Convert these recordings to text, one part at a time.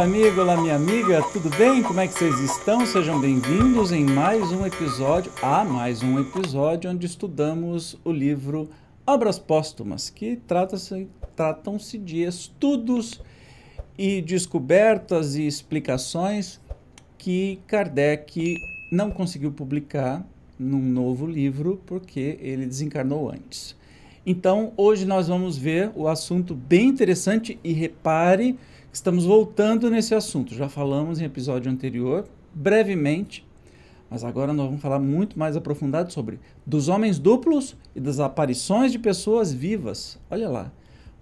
Amigo, olá minha amiga, tudo bem? Como é que vocês estão? Sejam bem-vindos em mais um episódio, a mais um episódio onde estudamos o livro Obras Póstumas, que tratam-se de estudos e descobertas e explicações que Kardec não conseguiu publicar num novo livro porque ele desencarnou antes. Então, hoje nós vamos ver o assunto bem interessante e repare Estamos voltando nesse assunto. Já falamos em episódio anterior, brevemente, mas agora nós vamos falar muito mais aprofundado sobre dos homens duplos e das aparições de pessoas vivas. Olha lá,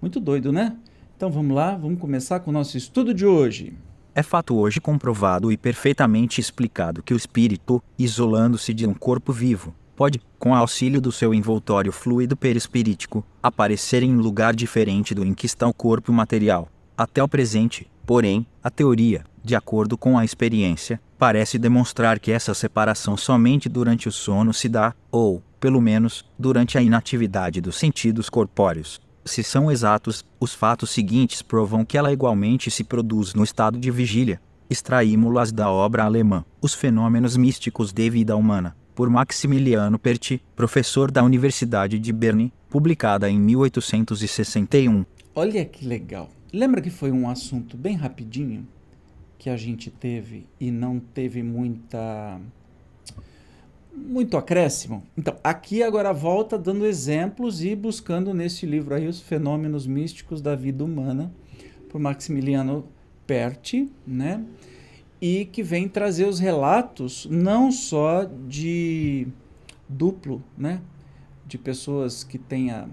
muito doido, né? Então vamos lá, vamos começar com o nosso estudo de hoje. É fato hoje comprovado e perfeitamente explicado que o espírito, isolando-se de um corpo vivo, pode, com auxílio do seu envoltório fluido perispirítico, aparecer em lugar diferente do em que está o corpo material até o presente, porém, a teoria, de acordo com a experiência, parece demonstrar que essa separação somente durante o sono se dá, ou, pelo menos, durante a inatividade dos sentidos corpóreos. Se são exatos, os fatos seguintes provam que ela igualmente se produz no estado de vigília. Extraímos-las da obra alemã Os Fenômenos Místicos de Vida Humana, por Maximiliano Perti, professor da Universidade de Berne, publicada em 1861. Olha que legal! Lembra que foi um assunto bem rapidinho que a gente teve e não teve muita muito acréscimo? Então, aqui agora volta dando exemplos e buscando nesse livro aí os fenômenos místicos da vida humana por Maximiliano Perti, né? E que vem trazer os relatos não só de duplo, né? De pessoas que tenha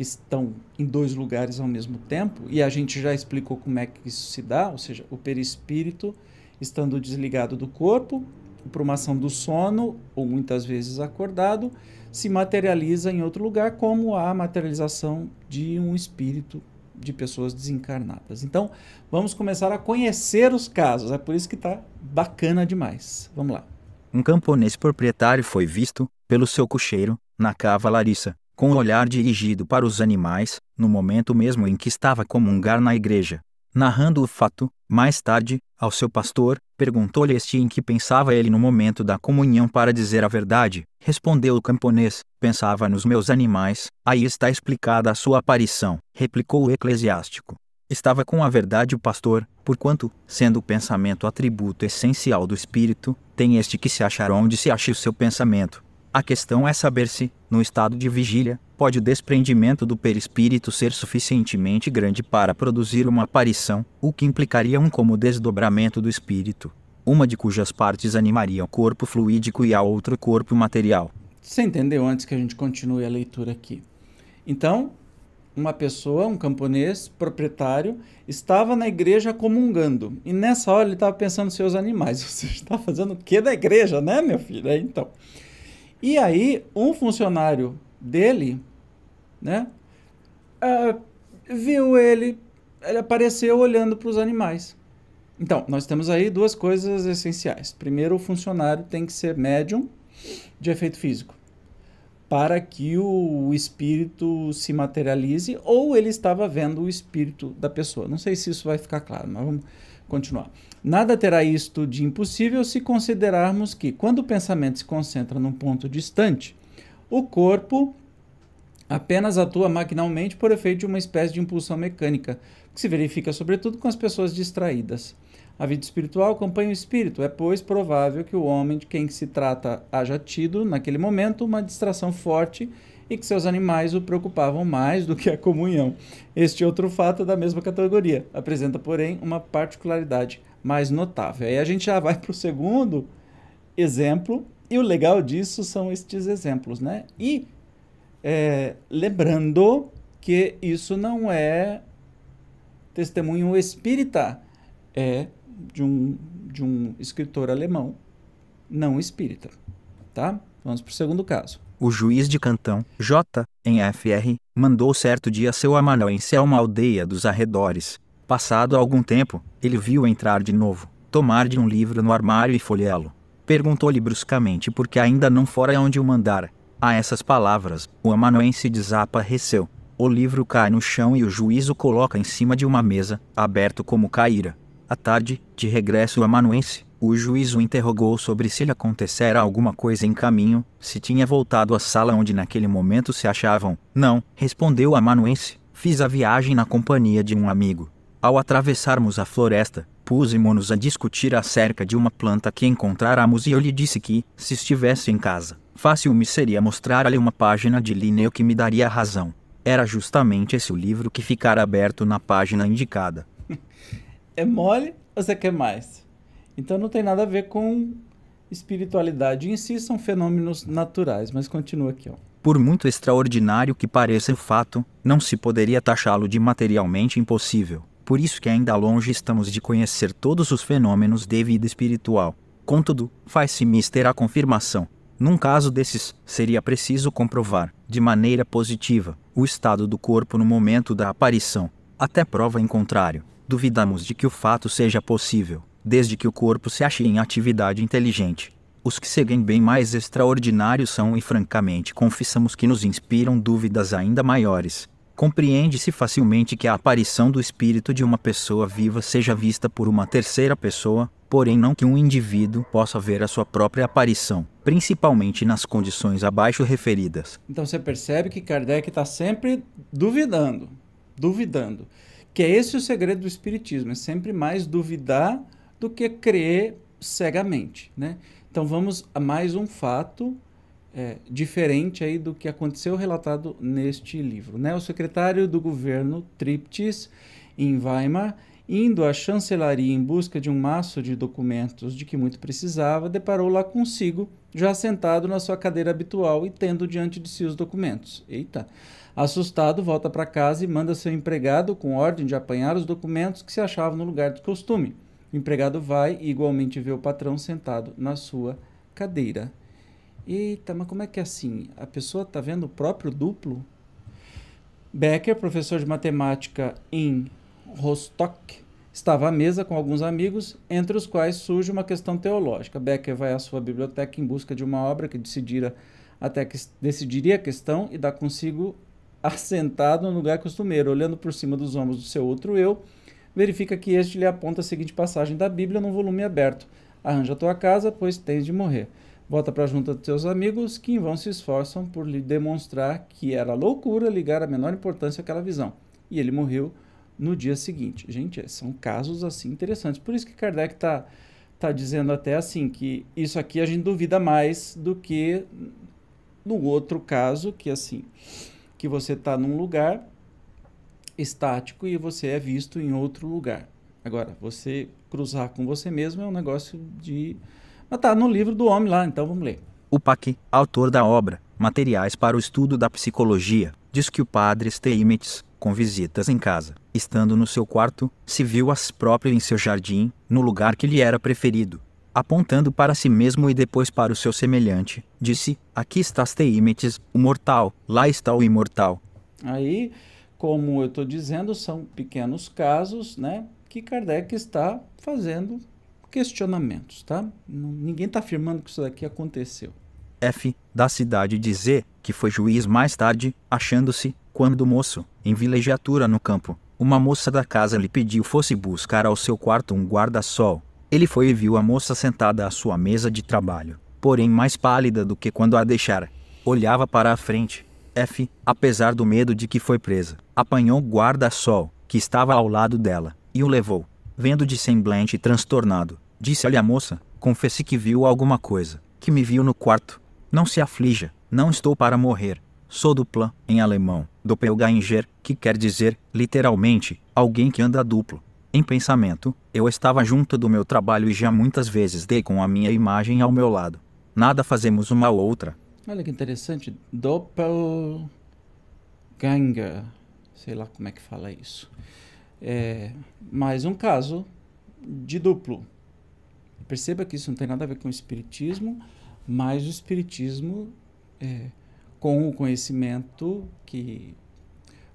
que estão em dois lugares ao mesmo tempo, e a gente já explicou como é que isso se dá, ou seja, o perispírito estando desligado do corpo, por uma ação do sono, ou muitas vezes acordado, se materializa em outro lugar, como a materialização de um espírito de pessoas desencarnadas. Então, vamos começar a conhecer os casos, é por isso que está bacana demais. Vamos lá. Um camponês proprietário foi visto, pelo seu cocheiro, na cava Larissa, com o olhar dirigido para os animais, no momento mesmo em que estava a comungar na igreja. Narrando o fato, mais tarde, ao seu pastor, perguntou-lhe este em que pensava ele no momento da comunhão para dizer a verdade. Respondeu o camponês: Pensava nos meus animais, aí está explicada a sua aparição, replicou o eclesiástico. Estava com a verdade o pastor, porquanto, sendo o pensamento atributo essencial do espírito, tem este que se achar onde se ache o seu pensamento. A questão é saber se, no estado de vigília, pode o desprendimento do perispírito ser suficientemente grande para produzir uma aparição, o que implicaria um como desdobramento do espírito, uma de cujas partes animaria o corpo fluídico e a outro corpo material. Você entendeu antes que a gente continue a leitura aqui? Então, uma pessoa, um camponês proprietário, estava na igreja comungando. E nessa hora ele estava pensando nos seus animais. Você está fazendo o que da igreja, né, meu filho? É, então. E aí, um funcionário dele, né, uh, viu ele, ele apareceu olhando para os animais. Então, nós temos aí duas coisas essenciais. Primeiro, o funcionário tem que ser médium de efeito físico, para que o espírito se materialize, ou ele estava vendo o espírito da pessoa. Não sei se isso vai ficar claro, mas vamos continuar. Nada terá isto de impossível se considerarmos que, quando o pensamento se concentra num ponto distante, o corpo apenas atua maquinalmente por efeito de uma espécie de impulsão mecânica, que se verifica sobretudo com as pessoas distraídas. A vida espiritual acompanha o espírito, é, pois, provável que o homem de quem se trata haja tido, naquele momento, uma distração forte e que seus animais o preocupavam mais do que a comunhão. Este outro fato é da mesma categoria, apresenta, porém, uma particularidade mais notável. Aí a gente já vai para o segundo exemplo, E o legal disso são estes exemplos, né? E é, lembrando que isso não é testemunho espírita, é de um, de um escritor alemão não espírita, tá? Vamos para o segundo caso. O juiz de Cantão, J, em FR, mandou certo dia seu amanuense a uma aldeia dos arredores. Passado algum tempo, ele viu entrar de novo, tomar de um livro no armário e folheá-lo. Perguntou-lhe bruscamente por que ainda não fora onde o mandara. A essas palavras, o amanuense desapareceu. O livro cai no chão e o juiz o coloca em cima de uma mesa, aberto como caíra. À tarde, de regresso o amanuense, o juiz o interrogou sobre se lhe acontecera alguma coisa em caminho, se tinha voltado à sala onde naquele momento se achavam. Não, respondeu o amanuense. Fiz a viagem na companhia de um amigo. Ao atravessarmos a floresta, pusemos-nos a discutir acerca de uma planta que encontráramos e eu lhe disse que, se estivesse em casa, fácil me seria mostrar-lhe uma página de Linneu que me daria razão. Era justamente esse o livro que ficara aberto na página indicada. é mole ou você quer mais? Então não tem nada a ver com espiritualidade em si, são fenômenos naturais. Mas continua aqui, ó. Por muito extraordinário que pareça o fato, não se poderia taxá-lo de materialmente impossível. Por isso que ainda longe estamos de conhecer todos os fenômenos de vida espiritual. Contudo, faz-se mister a confirmação. Num caso desses, seria preciso comprovar, de maneira positiva, o estado do corpo no momento da aparição. Até prova em contrário, duvidamos de que o fato seja possível desde que o corpo se ache em atividade inteligente. Os que seguem bem mais extraordinários são e francamente confessamos que nos inspiram dúvidas ainda maiores. Compreende-se facilmente que a aparição do espírito de uma pessoa viva seja vista por uma terceira pessoa, porém não que um indivíduo possa ver a sua própria aparição, principalmente nas condições abaixo referidas. Então você percebe que Kardec está sempre duvidando, duvidando, que é esse o segredo do espiritismo, é sempre mais duvidar do que crer cegamente, né? Então vamos a mais um fato é, diferente aí do que aconteceu relatado neste livro, né? O secretário do governo Triptis em Weimar, indo à chancelaria em busca de um maço de documentos de que muito precisava, deparou lá consigo, já sentado na sua cadeira habitual e tendo diante de si os documentos. Eita! Assustado, volta para casa e manda seu empregado com ordem de apanhar os documentos que se achavam no lugar de costume. O empregado vai e igualmente vê o patrão sentado na sua cadeira. Eita, mas como é que é assim? A pessoa está vendo o próprio duplo? Becker, professor de matemática em Rostock, estava à mesa com alguns amigos, entre os quais surge uma questão teológica. Becker vai à sua biblioteca em busca de uma obra que decidira até que decidiria a questão e dá consigo assentado no lugar costumeiro, olhando por cima dos ombros do seu outro eu, verifica que este lhe aponta a seguinte passagem da Bíblia num volume aberto: Arranja a tua casa, pois tens de morrer. Volta para junto dos teus amigos, que em vão se esforçam por lhe demonstrar que era loucura ligar a menor importância àquela visão. E ele morreu no dia seguinte. Gente, são casos assim interessantes. Por isso que Kardec está tá dizendo até assim que isso aqui a gente duvida mais do que no outro caso, que assim, que você está num lugar estático e você é visto em outro lugar. Agora, você cruzar com você mesmo é um negócio de. Mas tá no livro do homem lá, então vamos ler. O Pac, autor da obra Materiais para o Estudo da Psicologia, diz que o padre Steinmetz, com visitas em casa, estando no seu quarto, se viu as próprias em seu jardim, no lugar que lhe era preferido. Apontando para si mesmo e depois para o seu semelhante, disse: Aqui está Steinmetz, o mortal, lá está o imortal. Aí como eu estou dizendo, são pequenos casos né, que Kardec está fazendo questionamentos. Tá? Ninguém está afirmando que isso daqui aconteceu. F. Da cidade de Z, que foi juiz mais tarde, achando-se, quando moço, em vilegiatura no campo, uma moça da casa lhe pediu fosse buscar ao seu quarto um guarda-sol. Ele foi e viu a moça sentada à sua mesa de trabalho, porém mais pálida do que quando a deixara. Olhava para a frente, F, apesar do medo de que foi presa, apanhou guarda-sol, que estava ao lado dela, e o levou. Vendo de semblante transtornado, disse-lhe a moça: Confesse que viu alguma coisa, que me viu no quarto. Não se aflija, não estou para morrer. Sou dupla, em alemão, doppelganger, que quer dizer, literalmente, alguém que anda duplo. Em pensamento, eu estava junto do meu trabalho e já muitas vezes dei com a minha imagem ao meu lado. nada fazemos uma ou outra. Olha que interessante. Doppelganger. Sei lá como é que fala isso. É mais um caso de duplo. Perceba que isso não tem nada a ver com o espiritismo, mas o espiritismo, é, com o conhecimento que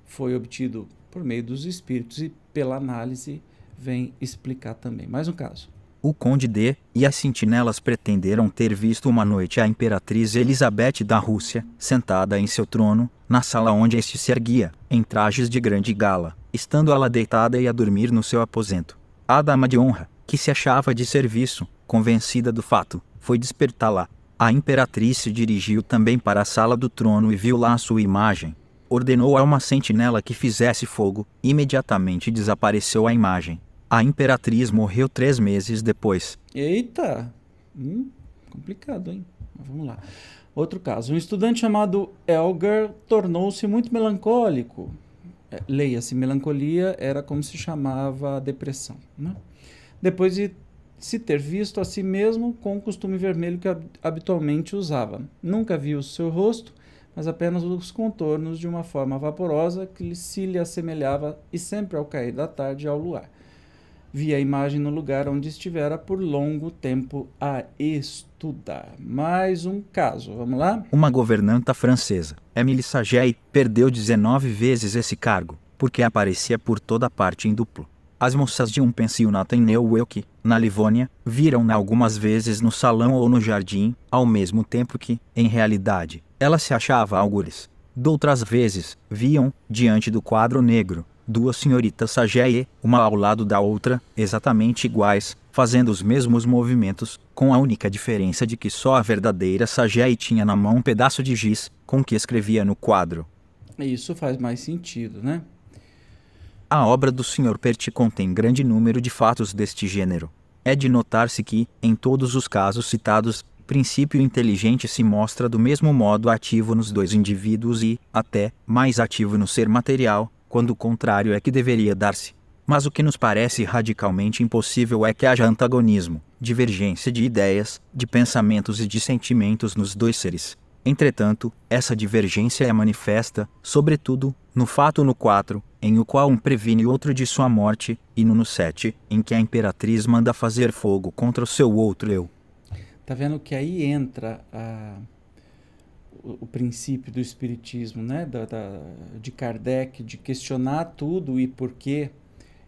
foi obtido por meio dos espíritos e pela análise, vem explicar também. Mais um caso. O conde D e as sentinelas pretenderam ter visto uma noite a imperatriz Elizabeth da Rússia, sentada em seu trono, na sala onde este se erguia, em trajes de grande gala, estando ela deitada e a dormir no seu aposento. A dama de honra, que se achava de serviço, convencida do fato, foi despertá-la. A imperatriz se dirigiu também para a sala do trono e viu lá a sua imagem. Ordenou a uma sentinela que fizesse fogo, imediatamente desapareceu a imagem. A imperatriz morreu três meses depois. Eita! Hum, complicado, hein? Mas vamos lá. Outro caso. Um estudante chamado Elgar tornou-se muito melancólico. É, Leia-se, melancolia era como se chamava a depressão. Né? Depois de se ter visto a si mesmo com o costume vermelho que habitualmente usava. Nunca viu o seu rosto, mas apenas os contornos de uma forma vaporosa que se lhe assemelhava e sempre ao cair da tarde ao luar via a imagem no lugar onde estivera por longo tempo a estudar. Mais um caso, vamos lá? Uma governanta francesa, Émilie Saget, perdeu 19 vezes esse cargo, porque aparecia por toda parte em duplo. As moças de um pensionato em Neuwelk, na Livônia, viram-na algumas vezes no salão ou no jardim, ao mesmo tempo que, em realidade, ela se achava algures. Doutras vezes, viam, diante do quadro negro, duas senhoritas Sageie, uma ao lado da outra, exatamente iguais, fazendo os mesmos movimentos, com a única diferença de que só a verdadeira Sageie tinha na mão um pedaço de giz com que escrevia no quadro. Isso faz mais sentido, né? A obra do Sr. Perti contém grande número de fatos deste gênero. É de notar-se que, em todos os casos citados, princípio inteligente se mostra do mesmo modo ativo nos dois indivíduos e, até, mais ativo no ser material, quando o contrário é que deveria dar-se. Mas o que nos parece radicalmente impossível é que haja antagonismo, divergência de ideias, de pensamentos e de sentimentos nos dois seres. Entretanto, essa divergência é manifesta, sobretudo, no fato no 4, em o qual um previne o outro de sua morte, e no no 7, em que a imperatriz manda fazer fogo contra o seu outro eu. Tá vendo que aí entra a o, princípio do espiritismo, né, da, da, de Kardec, de questionar tudo e por quê.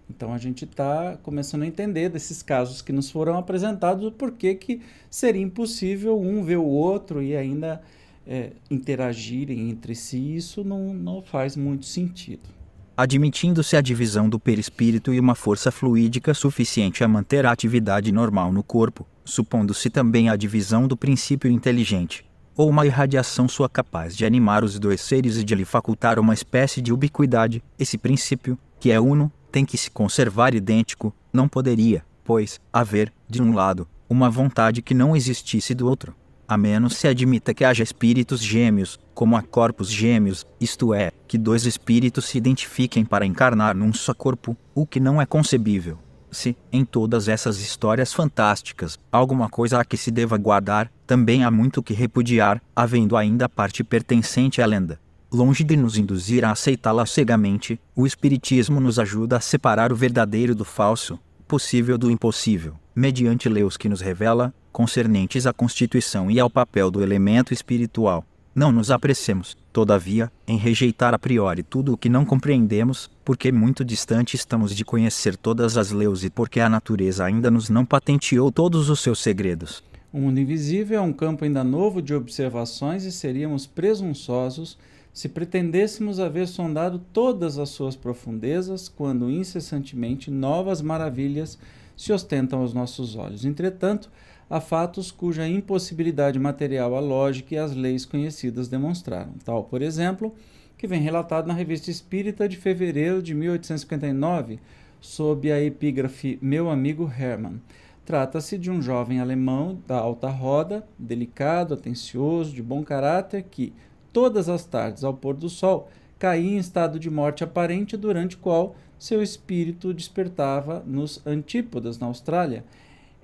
Então a gente está começando a entender desses casos que nos foram apresentados o porquê que seria impossível um ver o outro e ainda é, interagirem entre si. Isso não, não faz muito sentido. Admitindo-se a divisão do perispírito e uma força fluídica suficiente a manter a atividade normal no corpo, supondo-se também a divisão do princípio inteligente, ou uma irradiação sua capaz de animar os dois seres e de lhe facultar uma espécie de ubiquidade, esse princípio, que é uno, tem que se conservar idêntico, não poderia, pois, haver, de um lado, uma vontade que não existisse do outro. A menos se admita que haja espíritos gêmeos, como há corpos gêmeos, isto é, que dois espíritos se identifiquem para encarnar num só corpo, o que não é concebível. Se, em todas essas histórias fantásticas, alguma coisa a que se deva guardar, também há muito que repudiar, havendo ainda parte pertencente à lenda. Longe de nos induzir a aceitá-la cegamente, o Espiritismo nos ajuda a separar o verdadeiro do falso, possível do impossível, mediante leis que nos revela, concernentes à constituição e ao papel do elemento espiritual. Não nos apressemos, todavia, em rejeitar a priori tudo o que não compreendemos, porque muito distante estamos de conhecer todas as leis e porque a natureza ainda nos não patenteou todos os seus segredos. O mundo invisível é um campo ainda novo de observações e seríamos presunçosos se pretendêssemos haver sondado todas as suas profundezas quando incessantemente novas maravilhas se ostentam aos nossos olhos. Entretanto, a fatos cuja impossibilidade material a lógica e as leis conhecidas demonstraram. Tal, por exemplo, que vem relatado na Revista Espírita de fevereiro de 1859, sob a epígrafe Meu Amigo Hermann. Trata-se de um jovem alemão da alta roda, delicado, atencioso, de bom caráter, que, todas as tardes ao pôr do sol, caía em estado de morte aparente, durante o qual seu espírito despertava nos Antípodas, na Austrália,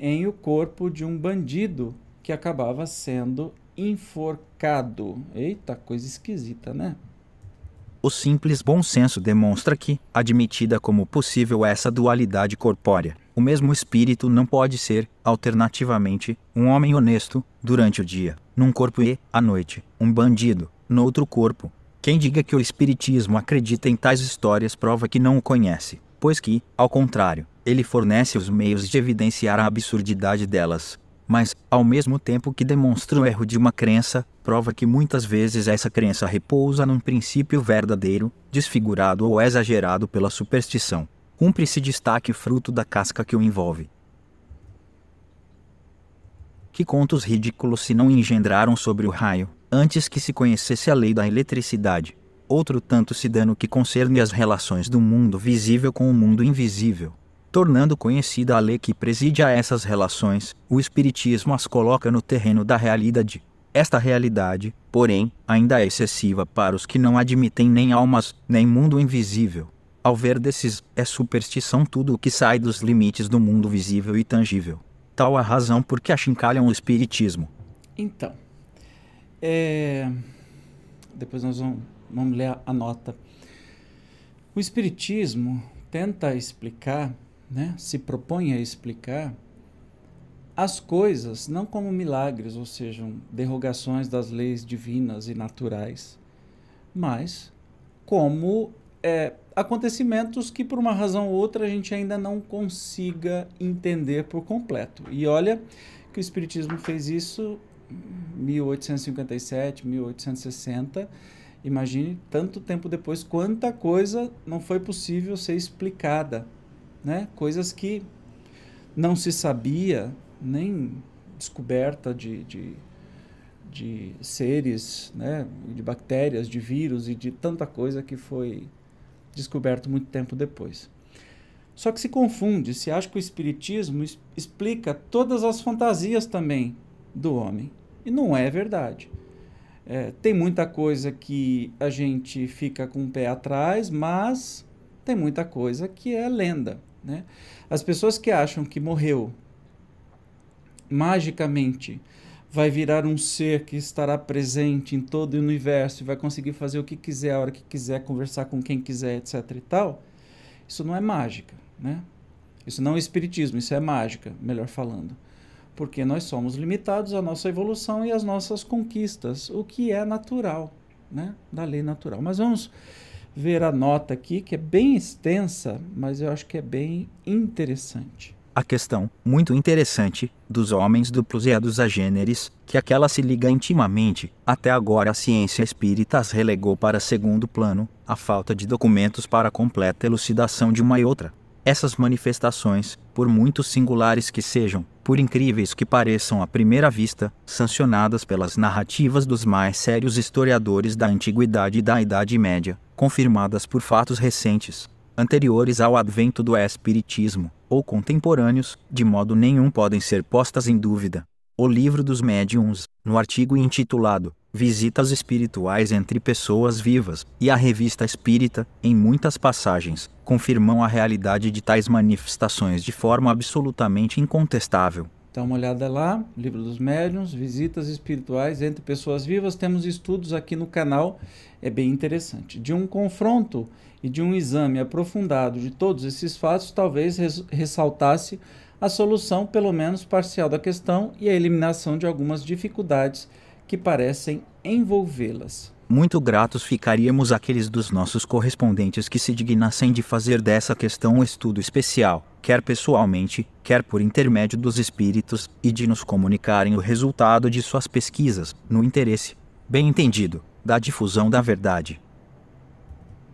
em o corpo de um bandido que acabava sendo enforcado. Eita, coisa esquisita, né? O simples bom senso demonstra que, admitida como possível essa dualidade corpórea, o mesmo espírito não pode ser, alternativamente, um homem honesto, durante o dia, num corpo e, à noite, um bandido, no outro corpo. Quem diga que o espiritismo acredita em tais histórias prova que não o conhece, pois que, ao contrário, ele fornece os meios de evidenciar a absurdidade delas, mas, ao mesmo tempo que demonstra o erro de uma crença, prova que muitas vezes essa crença repousa num princípio verdadeiro, desfigurado ou exagerado pela superstição. Cumpre-se destaque fruto da casca que o envolve. Que contos ridículos se não engendraram sobre o raio, antes que se conhecesse a lei da eletricidade. Outro tanto se dano que concerne as relações do mundo visível com o mundo invisível tornando conhecida a lei que preside a essas relações, o Espiritismo as coloca no terreno da realidade. Esta realidade, porém, ainda é excessiva para os que não admitem nem almas, nem mundo invisível. Ao ver desses, é superstição tudo o que sai dos limites do mundo visível e tangível. Tal a razão por que achincalham o Espiritismo. Então, é... depois nós vamos, vamos ler a nota. O Espiritismo tenta explicar né, se propõe a explicar as coisas não como milagres, ou sejam, derrogações das leis divinas e naturais, mas como é, acontecimentos que, por uma razão ou outra, a gente ainda não consiga entender por completo. E olha que o Espiritismo fez isso em 1857, 1860. Imagine tanto tempo depois, quanta coisa não foi possível ser explicada né? Coisas que não se sabia, nem descoberta de, de, de seres, né? de bactérias, de vírus e de tanta coisa que foi descoberto muito tempo depois. Só que se confunde, se acha que o Espiritismo explica todas as fantasias também do homem. E não é verdade. É, tem muita coisa que a gente fica com o pé atrás, mas tem muita coisa que é lenda. Né? As pessoas que acham que morreu magicamente vai virar um ser que estará presente em todo o universo e vai conseguir fazer o que quiser, a hora que quiser, conversar com quem quiser, etc. e tal, isso não é mágica. Né? Isso não é espiritismo, isso é mágica, melhor falando. Porque nós somos limitados à nossa evolução e às nossas conquistas, o que é natural, né? da lei natural. Mas vamos ver a nota aqui, que é bem extensa, mas eu acho que é bem interessante. A questão, muito interessante, dos homens duplos e a dos agêneres, que aquela se liga intimamente, até agora a ciência espírita as relegou para segundo plano, a falta de documentos para completa elucidação de uma e outra. Essas manifestações, por muito singulares que sejam, por incríveis que pareçam à primeira vista, sancionadas pelas narrativas dos mais sérios historiadores da Antiguidade e da Idade Média, confirmadas por fatos recentes, anteriores ao advento do Espiritismo, ou contemporâneos, de modo nenhum podem ser postas em dúvida. O Livro dos Médiuns, no artigo intitulado Visitas Espirituais entre Pessoas Vivas, e a Revista Espírita, em muitas passagens, confirmam a realidade de tais manifestações de forma absolutamente incontestável. Dá uma olhada lá, Livro dos Médiuns, Visitas Espirituais entre Pessoas Vivas. Temos estudos aqui no canal, é bem interessante. De um confronto e de um exame aprofundado de todos esses fatos, talvez res ressaltasse a solução, pelo menos parcial, da questão e a eliminação de algumas dificuldades que parecem envolvê-las. Muito gratos ficaríamos aqueles dos nossos correspondentes que se dignassem de fazer dessa questão um estudo especial, quer pessoalmente, quer por intermédio dos espíritos, e de nos comunicarem o resultado de suas pesquisas, no interesse, bem entendido, da difusão da verdade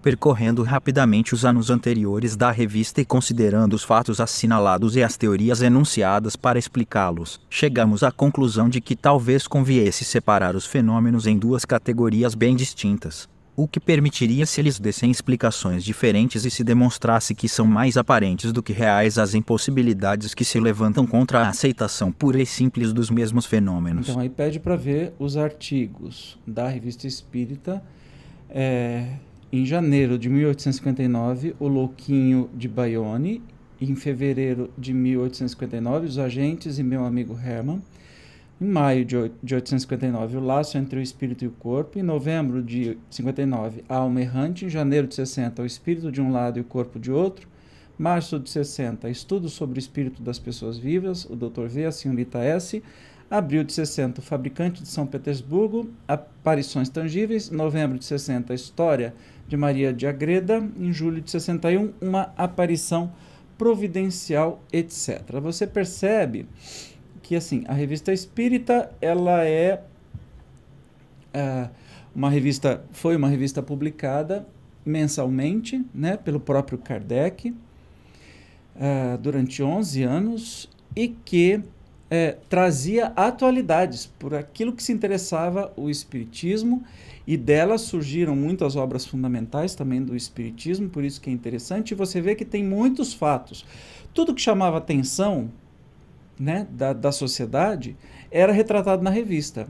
percorrendo rapidamente os anos anteriores da revista e considerando os fatos assinalados e as teorias enunciadas para explicá-los, chegamos à conclusão de que talvez conviesse separar os fenômenos em duas categorias bem distintas. O que permitiria se eles dessem explicações diferentes e se demonstrasse que são mais aparentes do que reais as impossibilidades que se levantam contra a aceitação pura e simples dos mesmos fenômenos. Então aí pede para ver os artigos da Revista Espírita é, em janeiro de 1859, o Louquinho de Bayonne. Em fevereiro de 1859, os agentes e meu amigo Herman. Em maio de 859, O Laço entre o Espírito e o Corpo. Em novembro de 59, A Alma Errante. Em janeiro de 60, O Espírito de um lado e o Corpo de outro. Março de 60, Estudo sobre o Espírito das Pessoas Vivas, o Dr. V. A Senhorita S. Abril de 60, O Fabricante de São Petersburgo. Aparições Tangíveis. Novembro de 60, História de Maria de Agreda. Em julho de 61, Uma Aparição Providencial, etc. Você percebe que assim a revista Espírita ela é uh, uma revista foi uma revista publicada mensalmente né pelo próprio Kardec uh, durante 11 anos e que uh, trazia atualidades por aquilo que se interessava o espiritismo e dela surgiram muitas obras fundamentais também do espiritismo por isso que é interessante e você vê que tem muitos fatos tudo que chamava atenção né, da, da sociedade era retratado na revista.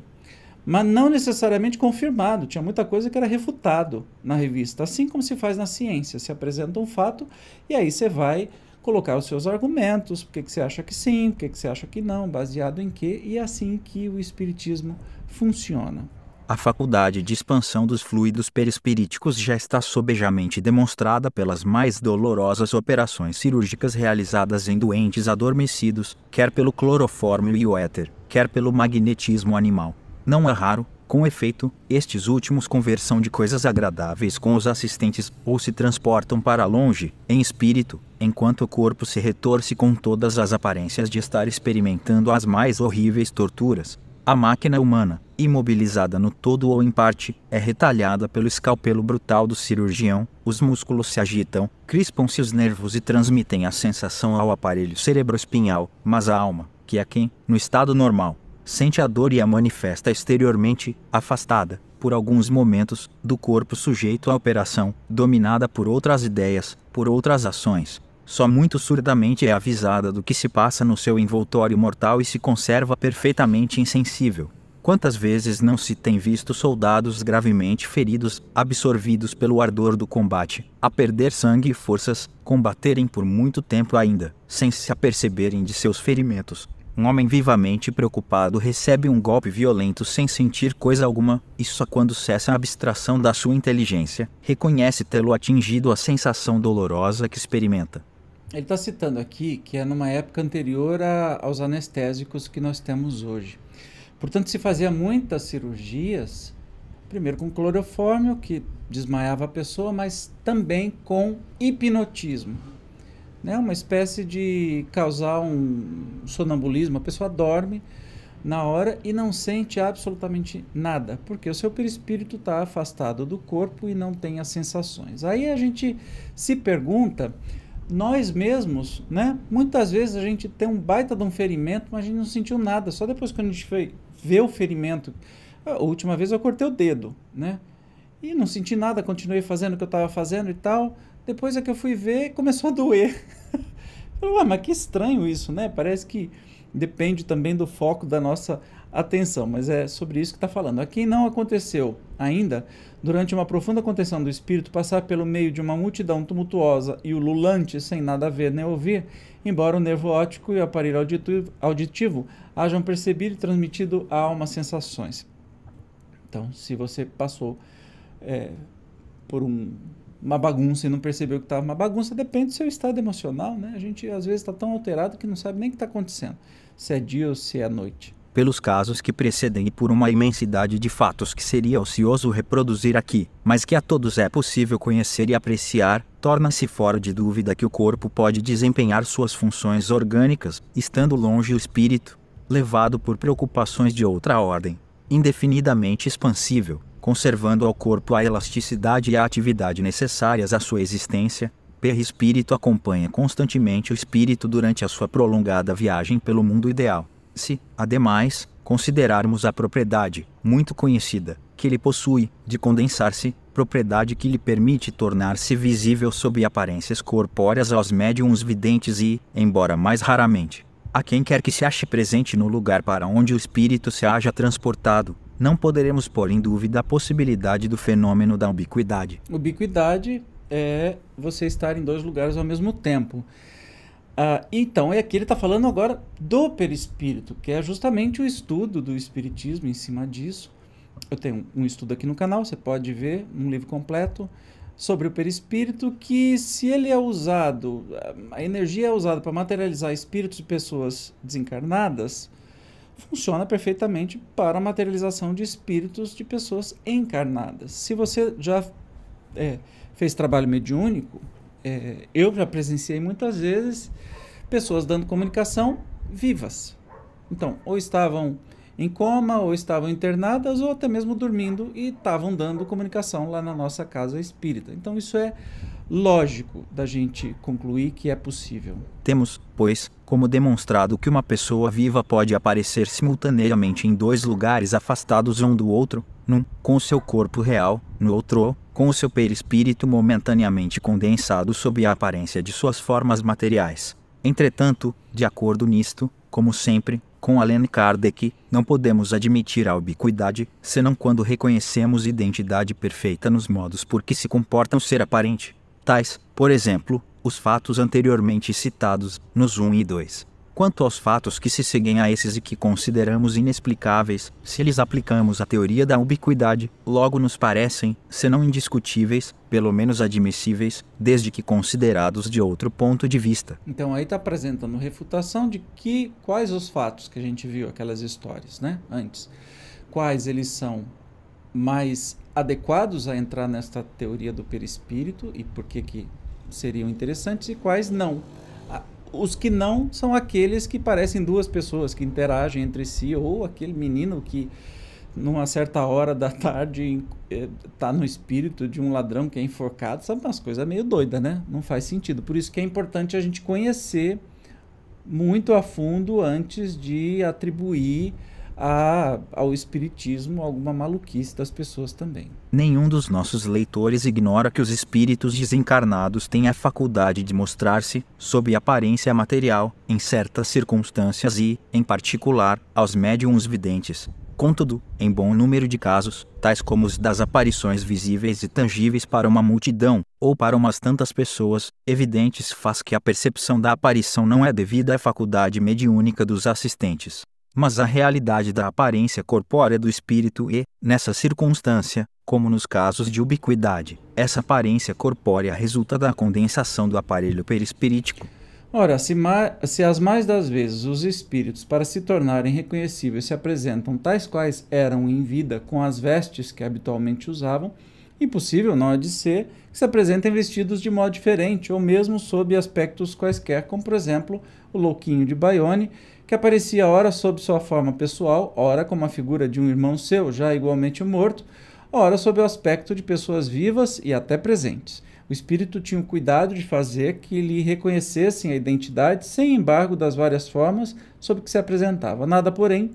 Mas não necessariamente confirmado, tinha muita coisa que era refutado na revista, assim como se faz na ciência. Se apresenta um fato e aí você vai colocar os seus argumentos, por que, você acha que sim, por que você acha que não, baseado em quê, e é assim que o Espiritismo funciona. A faculdade de expansão dos fluidos perispiríticos já está sobejamente demonstrada pelas mais dolorosas operações cirúrgicas realizadas em doentes adormecidos, quer pelo clorofórmio e o éter, quer pelo magnetismo animal. Não é raro, com efeito, estes últimos conversão de coisas agradáveis com os assistentes ou se transportam para longe, em espírito, enquanto o corpo se retorce com todas as aparências de estar experimentando as mais horríveis torturas. A máquina humana, imobilizada no todo ou em parte, é retalhada pelo escalpelo brutal do cirurgião, os músculos se agitam, crispam-se os nervos e transmitem a sensação ao aparelho cerebroespinhal, mas a alma, que é quem, no estado normal, sente a dor e a manifesta exteriormente, afastada, por alguns momentos, do corpo sujeito à operação, dominada por outras ideias, por outras ações, só muito surdamente é avisada do que se passa no seu envoltório mortal e se conserva perfeitamente insensível. Quantas vezes não se tem visto soldados gravemente feridos, absorvidos pelo ardor do combate, a perder sangue e forças, combaterem por muito tempo ainda, sem se aperceberem de seus ferimentos. Um homem vivamente preocupado recebe um golpe violento sem sentir coisa alguma, e só quando cessa a abstração da sua inteligência, reconhece tê-lo atingido a sensação dolorosa que experimenta. Ele está citando aqui que é numa época anterior a, aos anestésicos que nós temos hoje. Portanto, se fazia muitas cirurgias, primeiro com clorofórmio, que desmaiava a pessoa, mas também com hipnotismo. Né? Uma espécie de causar um sonambulismo. A pessoa dorme na hora e não sente absolutamente nada, porque o seu perispírito está afastado do corpo e não tem as sensações. Aí a gente se pergunta nós mesmos, né? Muitas vezes a gente tem um baita de um ferimento, mas a gente não sentiu nada. Só depois que a gente ver o ferimento. A última vez eu cortei o dedo, né? E não senti nada, continuei fazendo o que eu estava fazendo e tal. Depois é que eu fui ver, começou a doer. eu, mas que estranho isso, né? Parece que depende também do foco da nossa atenção, mas é sobre isso que está falando. A quem não aconteceu ainda, durante uma profunda contenção do espírito, passar pelo meio de uma multidão tumultuosa e ululante, sem nada a ver nem ouvir, embora o nervo óptico e o aparelho auditivo, auditivo hajam percebido e transmitido à alma sensações. Então, se você passou é, por um, uma bagunça e não percebeu que estava uma bagunça, depende do seu estado emocional, né? A gente às vezes está tão alterado que não sabe nem o que está acontecendo, se é dia ou se é noite pelos casos que precedem e por uma imensidade de fatos que seria ocioso reproduzir aqui, mas que a todos é possível conhecer e apreciar, torna-se fora de dúvida que o corpo pode desempenhar suas funções orgânicas, estando longe o espírito, levado por preocupações de outra ordem, indefinidamente expansível, conservando ao corpo a elasticidade e a atividade necessárias à sua existência. Perispírito acompanha constantemente o espírito durante a sua prolongada viagem pelo mundo ideal se, ademais, considerarmos a propriedade, muito conhecida, que ele possui, de condensar-se, propriedade que lhe permite tornar-se visível sob aparências corpóreas aos médiums videntes e, embora mais raramente, a quem quer que se ache presente no lugar para onde o espírito se haja transportado, não poderemos pôr em dúvida a possibilidade do fenômeno da ubiquidade. Ubiquidade é você estar em dois lugares ao mesmo tempo. Ah, então, é aqui ele está falando agora do perispírito, que é justamente o estudo do espiritismo em cima disso. Eu tenho um estudo aqui no canal, você pode ver um livro completo sobre o perispírito, que se ele é usado, a energia é usada para materializar espíritos de pessoas desencarnadas, funciona perfeitamente para a materialização de espíritos de pessoas encarnadas. Se você já é, fez trabalho mediúnico, é, eu já presenciei muitas vezes pessoas dando comunicação vivas. Então, ou estavam em coma, ou estavam internadas, ou até mesmo dormindo e estavam dando comunicação lá na nossa casa espírita. Então, isso é lógico da gente concluir que é possível. Temos, pois, como demonstrado que uma pessoa viva pode aparecer simultaneamente em dois lugares afastados um do outro, num, com o seu corpo real, no outro, com o seu perispírito momentaneamente condensado sob a aparência de suas formas materiais. Entretanto, de acordo nisto, como sempre, com Allan Kardec, não podemos admitir a ubiquidade, senão quando reconhecemos identidade perfeita nos modos por que se comportam ser aparente. Tais, por exemplo, os fatos anteriormente citados, nos 1 e 2. Quanto aos fatos que se seguem a esses e que consideramos inexplicáveis, se lhes aplicamos a teoria da ubiquidade, logo nos parecem, se não indiscutíveis, pelo menos admissíveis, desde que considerados de outro ponto de vista. Então aí está apresentando refutação de que quais os fatos que a gente viu aquelas histórias, né? Antes, quais eles são mais adequados a entrar nesta teoria do perispírito e por que que seriam interessantes e quais não os que não são aqueles que parecem duas pessoas que interagem entre si, ou aquele menino que, numa certa hora da tarde, está no espírito de um ladrão que é enforcado. Sabe umas coisas meio doidas, né? Não faz sentido. Por isso que é importante a gente conhecer muito a fundo antes de atribuir a, ao espiritismo alguma maluquice das pessoas também. Nenhum dos nossos leitores ignora que os espíritos desencarnados têm a faculdade de mostrar-se, sob aparência material, em certas circunstâncias e, em particular, aos médiums videntes. Contudo, em bom número de casos, tais como os das aparições visíveis e tangíveis para uma multidão, ou para umas tantas pessoas, evidentes faz que a percepção da aparição não é devida à faculdade mediúnica dos assistentes mas a realidade da aparência corpórea do espírito e, nessa circunstância, como nos casos de ubiquidade, essa aparência corpórea resulta da condensação do aparelho perispirítico. Ora, se, se as mais das vezes os espíritos, para se tornarem reconhecíveis, se apresentam tais quais eram em vida com as vestes que habitualmente usavam, impossível não é de ser que se apresentem vestidos de modo diferente, ou mesmo sob aspectos quaisquer, como por exemplo o louquinho de Bayonne, que aparecia ora sob sua forma pessoal, ora como a figura de um irmão seu, já igualmente morto, ora sob o aspecto de pessoas vivas e até presentes. O espírito tinha o cuidado de fazer que lhe reconhecessem a identidade sem embargo das várias formas sob que se apresentava. Nada, porém,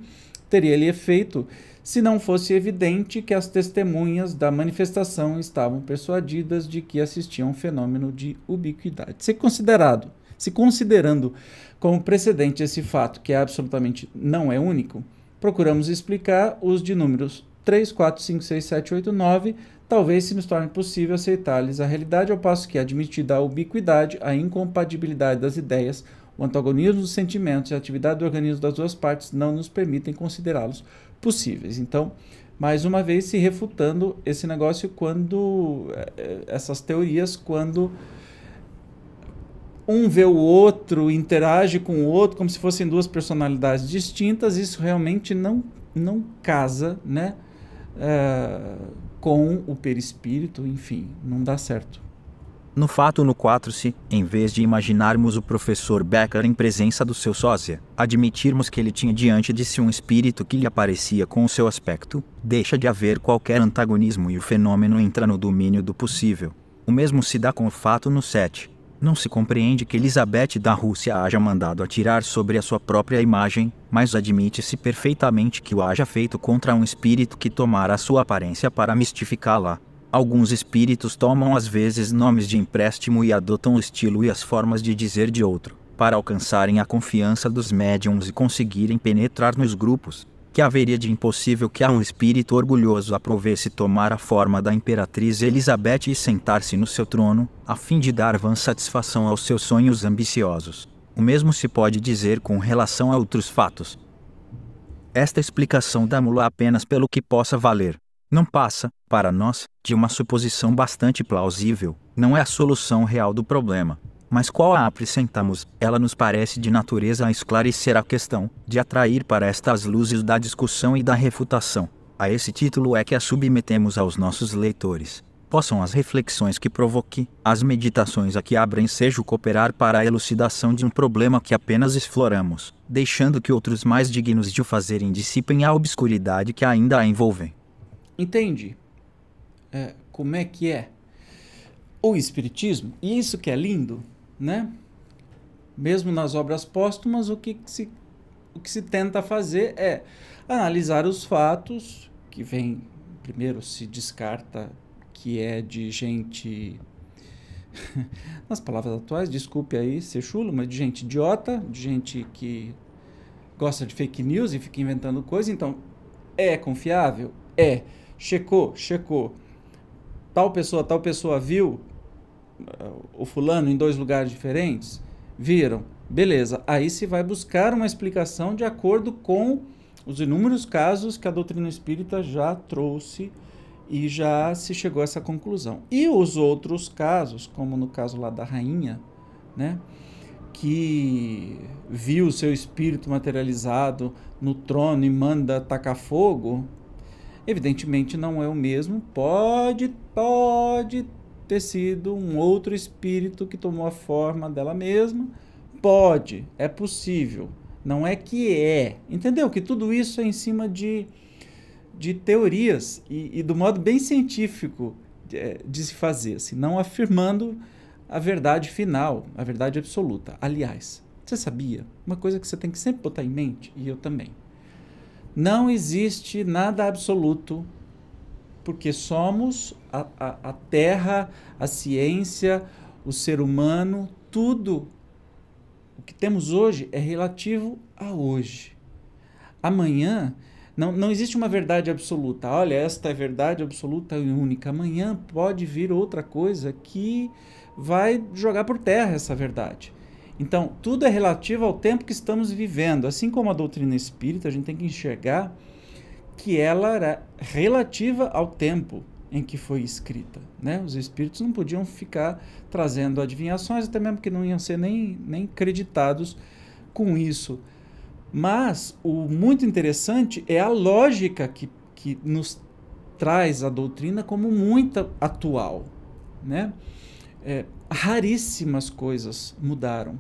teria-lhe efeito se não fosse evidente que as testemunhas da manifestação estavam persuadidas de que assistiam a um fenômeno de ubiquidade. Se considerado, se considerando como precedente esse fato, que é absolutamente não é único, procuramos explicar os de números 3, 4, 5, 6, 7, 8, 9, talvez se nos torne possível aceitar-lhes a realidade, ao passo que, admitida a ubiquidade, a incompatibilidade das ideias, o antagonismo dos sentimentos e a atividade do organismo das duas partes não nos permitem considerá-los possíveis. Então, mais uma vez se refutando esse negócio quando eh, essas teorias quando um vê o outro, interage com o outro como se fossem duas personalidades distintas, isso realmente não, não casa né, é, com o perispírito, enfim, não dá certo. No fato no 4-se, em vez de imaginarmos o professor Becker em presença do seu sósia, admitirmos que ele tinha diante de si um espírito que lhe aparecia com o seu aspecto, deixa de haver qualquer antagonismo e o fenômeno entra no domínio do possível. O mesmo se dá com o fato no 7, não se compreende que Elizabeth da Rússia haja mandado atirar sobre a sua própria imagem, mas admite-se perfeitamente que o haja feito contra um espírito que tomara a sua aparência para mistificá-la. Alguns espíritos tomam às vezes nomes de empréstimo e adotam o estilo e as formas de dizer de outro, para alcançarem a confiança dos médiums e conseguirem penetrar nos grupos que haveria de impossível que a um espírito orgulhoso aprovesse tomar a forma da imperatriz Elizabeth e sentar-se no seu trono, a fim de dar vã satisfação aos seus sonhos ambiciosos. O mesmo se pode dizer com relação a outros fatos. Esta explicação dá-mo-la apenas pelo que possa valer. Não passa, para nós, de uma suposição bastante plausível, não é a solução real do problema. Mas qual a acrescentamos, ela nos parece de natureza a esclarecer a questão, de atrair para estas luzes da discussão e da refutação. A esse título é que a submetemos aos nossos leitores possam as reflexões que provoque, as meditações a que abrem seja cooperar para a elucidação de um problema que apenas exploramos, deixando que outros mais dignos de o fazerem dissipem a obscuridade que ainda a envolvem. Entende? É, como é que é? O Espiritismo, e isso que é lindo, né? Mesmo nas obras póstumas, o que se, o que se tenta fazer é analisar os fatos, que vem, primeiro se descarta que é de gente. Nas palavras atuais, desculpe aí ser chulo, mas de gente idiota, de gente que gosta de fake news e fica inventando coisa. Então, é confiável? É. Checou? Checou. Tal pessoa, tal pessoa viu o fulano em dois lugares diferentes? Viram? Beleza. Aí se vai buscar uma explicação de acordo com os inúmeros casos que a doutrina espírita já trouxe e já se chegou a essa conclusão. E os outros casos, como no caso lá da rainha, né, que viu o seu espírito materializado no trono e manda tacar fogo, evidentemente não é o mesmo. Pode, pode ter sido um outro espírito que tomou a forma dela mesma. Pode, é possível. Não é que é. Entendeu? Que tudo isso é em cima de de teorias e, e do modo bem científico de, é, de, se fazer, assim, não afirmando a verdade final, a verdade absoluta. Aliás, você sabia? Uma coisa que você tem que sempre botar em mente, e eu também. Não existe nada absoluto, porque somos a, a, a Terra, a ciência, o ser humano, tudo o que temos hoje é relativo a hoje. Amanhã não, não existe uma verdade absoluta. Olha, esta é verdade absoluta e única. Amanhã pode vir outra coisa que vai jogar por terra essa verdade. Então, tudo é relativo ao tempo que estamos vivendo. Assim como a doutrina espírita, a gente tem que enxergar que ela era relativa ao tempo em que foi escrita. Né? Os espíritos não podiam ficar trazendo adivinhações, até mesmo que não iam ser nem, nem creditados com isso. Mas o muito interessante é a lógica que, que nos traz a doutrina como muito atual. Né? É, raríssimas coisas mudaram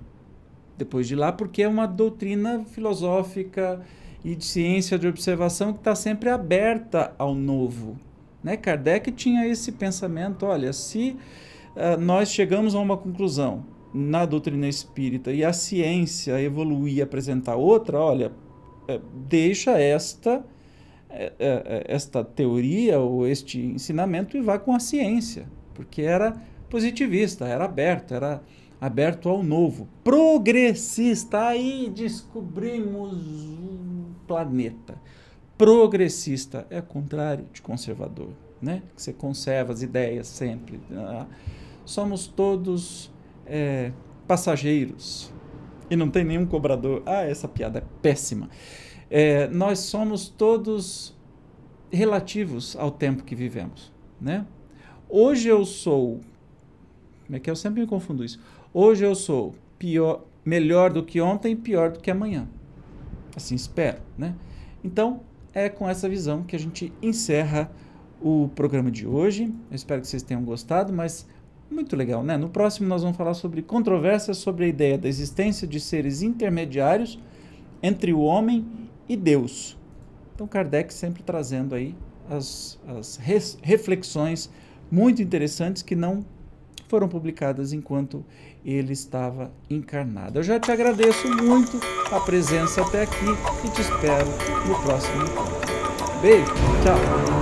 depois de lá, porque é uma doutrina filosófica e de ciência de observação que está sempre aberta ao novo. Né? Kardec tinha esse pensamento: olha, se uh, nós chegamos a uma conclusão na doutrina espírita e a ciência evoluir e apresentar outra, olha, é, deixa esta é, é, esta teoria ou este ensinamento e vá com a ciência, porque era positivista, era aberto, era aberto ao novo, progressista. Aí descobrimos planeta. Progressista é o contrário de conservador, né? Você conserva as ideias sempre. Ah, somos todos é, passageiros e não tem nenhum cobrador. Ah, essa piada é péssima. É, nós somos todos relativos ao tempo que vivemos, né? Hoje eu sou, como é que eu sempre me confundo isso? Hoje eu sou pior, melhor do que ontem pior do que amanhã. Assim espero, né? Então é com essa visão que a gente encerra o programa de hoje. Eu espero que vocês tenham gostado, mas muito legal, né? No próximo nós vamos falar sobre controvérsias sobre a ideia da existência de seres intermediários entre o homem e Deus. Então Kardec sempre trazendo aí as, as res, reflexões muito interessantes que não foram publicadas enquanto ele estava encarnado. Eu já te agradeço muito a presença até aqui e te espero no próximo encontro. Beijo, tchau!